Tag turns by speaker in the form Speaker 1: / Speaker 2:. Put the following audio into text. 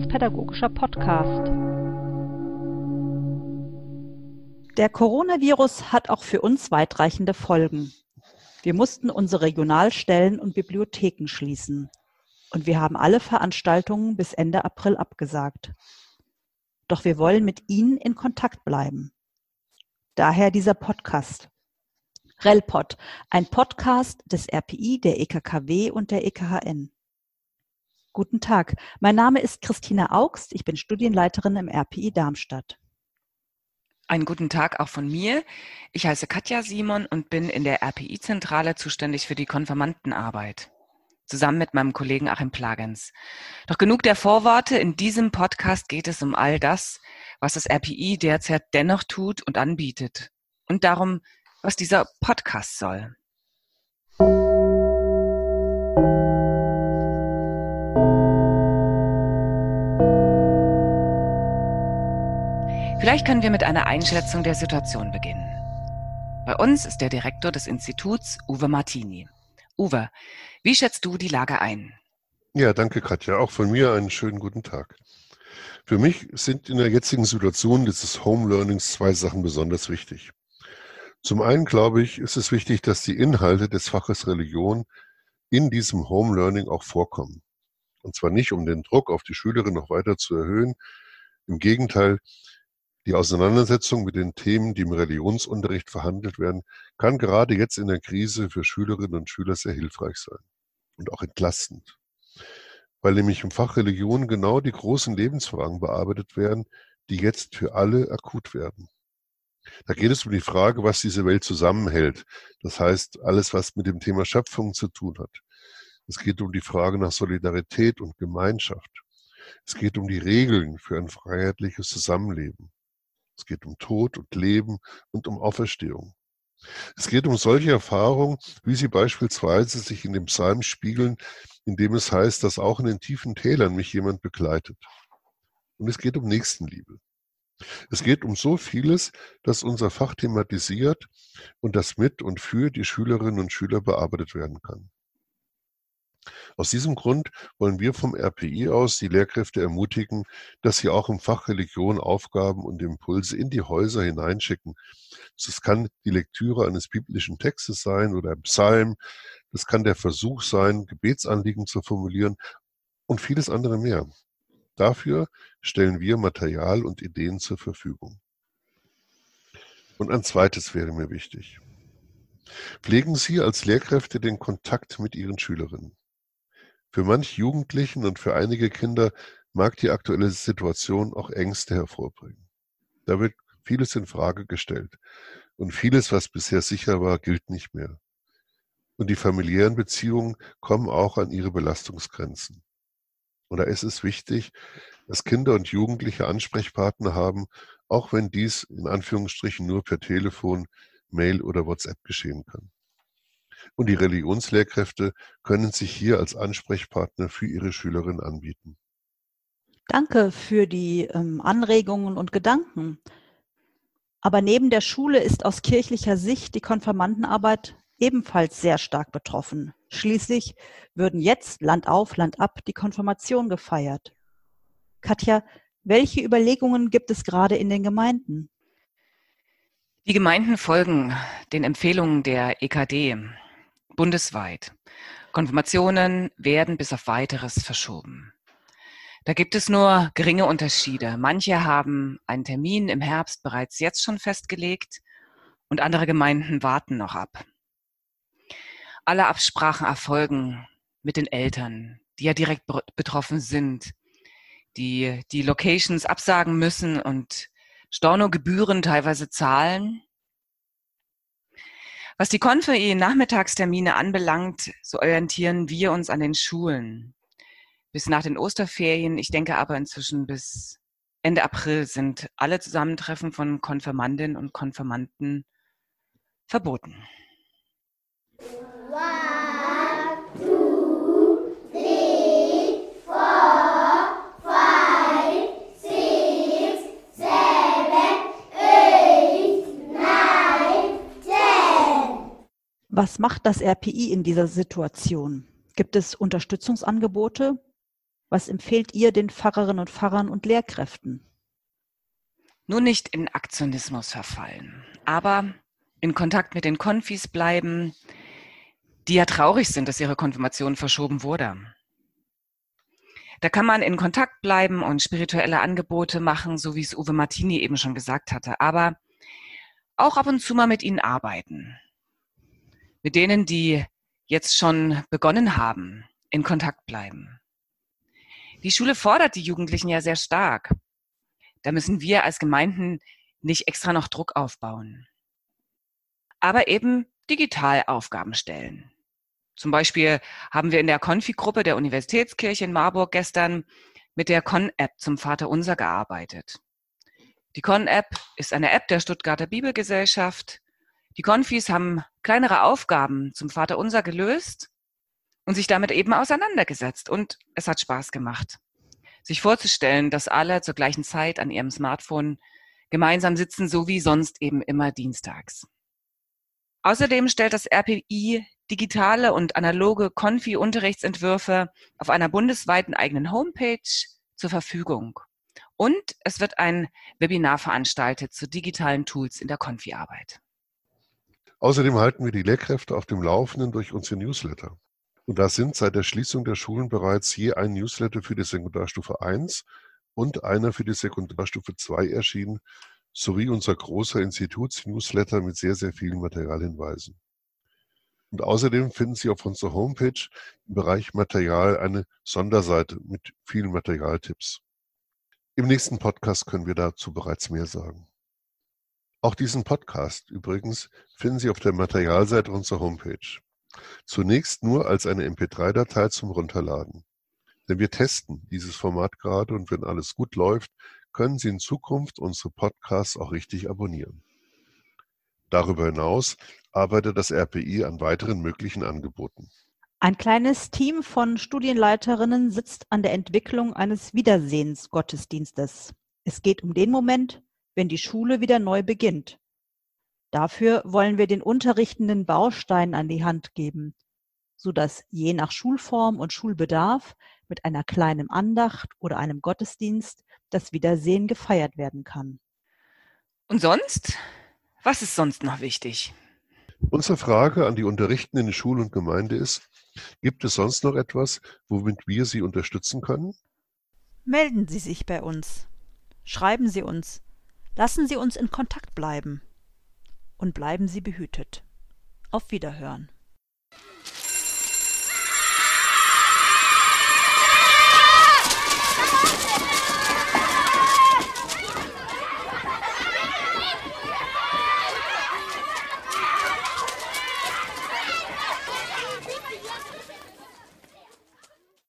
Speaker 1: Wissenspädagogischer Podcast. Der Coronavirus hat auch für uns weitreichende Folgen. Wir mussten unsere Regionalstellen und Bibliotheken schließen. Und wir haben alle Veranstaltungen bis Ende April abgesagt. Doch wir wollen mit Ihnen in Kontakt bleiben. Daher dieser Podcast. RELPOD, ein Podcast des RPI, der EKKW und der EKHN. Guten Tag, mein Name ist Christina Augst, ich bin Studienleiterin im RPI Darmstadt.
Speaker 2: Einen guten Tag auch von mir. Ich heiße Katja Simon und bin in der RPI-Zentrale zuständig für die Konfirmandenarbeit. Zusammen mit meinem Kollegen Achim Plagens. Doch genug der Vorworte. In diesem Podcast geht es um all das, was das RPI derzeit dennoch tut und anbietet. Und darum, was dieser Podcast soll. Vielleicht können wir mit einer Einschätzung der Situation beginnen. Bei uns ist der Direktor des Instituts, Uwe Martini. Uwe, wie schätzt du die Lage ein?
Speaker 3: Ja, danke Katja. Auch von mir einen schönen guten Tag. Für mich sind in der jetzigen Situation dieses Home Learnings zwei Sachen besonders wichtig. Zum einen glaube ich, ist es wichtig, dass die Inhalte des Faches Religion in diesem Home Learning auch vorkommen. Und zwar nicht, um den Druck auf die Schülerin noch weiter zu erhöhen. Im Gegenteil, die Auseinandersetzung mit den Themen, die im Religionsunterricht verhandelt werden, kann gerade jetzt in der Krise für Schülerinnen und Schüler sehr hilfreich sein und auch entlastend. Weil nämlich im Fach Religion genau die großen Lebensfragen bearbeitet werden, die jetzt für alle akut werden. Da geht es um die Frage, was diese Welt zusammenhält. Das heißt, alles, was mit dem Thema Schöpfung zu tun hat. Es geht um die Frage nach Solidarität und Gemeinschaft. Es geht um die Regeln für ein freiheitliches Zusammenleben. Es geht um Tod und Leben und um Auferstehung. Es geht um solche Erfahrungen, wie sie beispielsweise sich in dem Psalm spiegeln, in dem es heißt, dass auch in den tiefen Tälern mich jemand begleitet. Und es geht um Nächstenliebe. Es geht um so vieles, das unser Fach thematisiert und das mit und für die Schülerinnen und Schüler bearbeitet werden kann. Aus diesem Grund wollen wir vom RPI aus die Lehrkräfte ermutigen, dass sie auch im Fach Religion Aufgaben und Impulse in die Häuser hineinschicken. Das kann die Lektüre eines biblischen Textes sein oder ein Psalm. Das kann der Versuch sein, Gebetsanliegen zu formulieren und vieles andere mehr. Dafür stellen wir Material und Ideen zur Verfügung. Und ein zweites wäre mir wichtig. Pflegen Sie als Lehrkräfte den Kontakt mit Ihren Schülerinnen. Für manch Jugendlichen und für einige Kinder mag die aktuelle Situation auch Ängste hervorbringen. Da wird vieles in Frage gestellt und vieles, was bisher sicher war, gilt nicht mehr. Und die familiären Beziehungen kommen auch an ihre Belastungsgrenzen. Und da ist es wichtig, dass Kinder und Jugendliche Ansprechpartner haben, auch wenn dies in Anführungsstrichen nur per Telefon, Mail oder WhatsApp geschehen kann. Und die Religionslehrkräfte können sich hier als Ansprechpartner für ihre Schülerinnen anbieten.
Speaker 1: Danke für die ähm, Anregungen und Gedanken. Aber neben der Schule ist aus kirchlicher Sicht die Konfirmandenarbeit ebenfalls sehr stark betroffen. Schließlich würden jetzt Land auf, Land ab die Konfirmation gefeiert. Katja, welche Überlegungen gibt es gerade in den Gemeinden?
Speaker 2: Die Gemeinden folgen den Empfehlungen der EKD bundesweit. Konfirmationen werden bis auf weiteres verschoben. Da gibt es nur geringe Unterschiede. Manche haben einen Termin im Herbst bereits jetzt schon festgelegt und andere Gemeinden warten noch ab. Alle Absprachen erfolgen mit den Eltern, die ja direkt betroffen sind, die die Locations absagen müssen und Stornogebühren teilweise zahlen was die Konfi-Nachmittagstermine anbelangt, so orientieren wir uns an den Schulen. Bis nach den Osterferien, ich denke aber inzwischen bis Ende April sind alle Zusammentreffen von Konfirmandinnen und Konfirmanden verboten.
Speaker 1: Was macht das RPI in dieser Situation? Gibt es Unterstützungsangebote? Was empfehlt ihr den Pfarrerinnen und Pfarrern und Lehrkräften?
Speaker 2: Nur nicht in Aktionismus verfallen, aber in Kontakt mit den Konfis bleiben, die ja traurig sind, dass ihre Konfirmation verschoben wurde. Da kann man in Kontakt bleiben und spirituelle Angebote machen, so wie es Uwe Martini eben schon gesagt hatte, aber auch ab und zu mal mit ihnen arbeiten. Mit denen, die jetzt schon begonnen haben, in Kontakt bleiben. Die Schule fordert die Jugendlichen ja sehr stark. Da müssen wir als Gemeinden nicht extra noch Druck aufbauen. Aber eben digital Aufgaben stellen. Zum Beispiel haben wir in der Konfi-Gruppe der Universitätskirche in Marburg gestern mit der Con-App zum Vaterunser gearbeitet. Die Con-App ist eine App der Stuttgarter Bibelgesellschaft. Die Konfis haben kleinere Aufgaben zum Vaterunser gelöst und sich damit eben auseinandergesetzt. Und es hat Spaß gemacht, sich vorzustellen, dass alle zur gleichen Zeit an ihrem Smartphone gemeinsam sitzen, so wie sonst eben immer dienstags. Außerdem stellt das RPI digitale und analoge Konfi-Unterrichtsentwürfe auf einer bundesweiten eigenen Homepage zur Verfügung. Und es wird ein Webinar veranstaltet zu digitalen Tools in der Konfi-Arbeit.
Speaker 3: Außerdem halten wir die Lehrkräfte auf dem Laufenden durch unsere Newsletter. Und da sind seit der Schließung der Schulen bereits je ein Newsletter für die Sekundarstufe 1 und einer für die Sekundarstufe 2 erschienen, sowie unser großer Institutsnewsletter mit sehr, sehr vielen Materialhinweisen. Und außerdem finden Sie auf unserer Homepage im Bereich Material eine Sonderseite mit vielen Materialtipps. Im nächsten Podcast können wir dazu bereits mehr sagen. Auch diesen Podcast übrigens finden Sie auf der Materialseite unserer Homepage. Zunächst nur als eine MP3-Datei zum Runterladen. Denn wir testen dieses Format gerade und wenn alles gut läuft, können Sie in Zukunft unsere Podcasts auch richtig abonnieren. Darüber hinaus arbeitet das RPI an weiteren möglichen Angeboten.
Speaker 1: Ein kleines Team von Studienleiterinnen sitzt an der Entwicklung eines Wiedersehensgottesdienstes. Es geht um den Moment, wenn die Schule wieder neu beginnt. Dafür wollen wir den unterrichtenden Baustein an die Hand geben, so dass je nach Schulform und Schulbedarf mit einer kleinen Andacht oder einem Gottesdienst das Wiedersehen gefeiert werden kann.
Speaker 2: Und sonst? Was ist sonst noch wichtig?
Speaker 3: Unsere Frage an die Unterrichtenden in Schule und Gemeinde ist, gibt es sonst noch etwas, womit wir Sie unterstützen können?
Speaker 1: Melden Sie sich bei uns. Schreiben Sie uns. Lassen Sie uns in Kontakt bleiben. Und bleiben Sie behütet. Auf Wiederhören.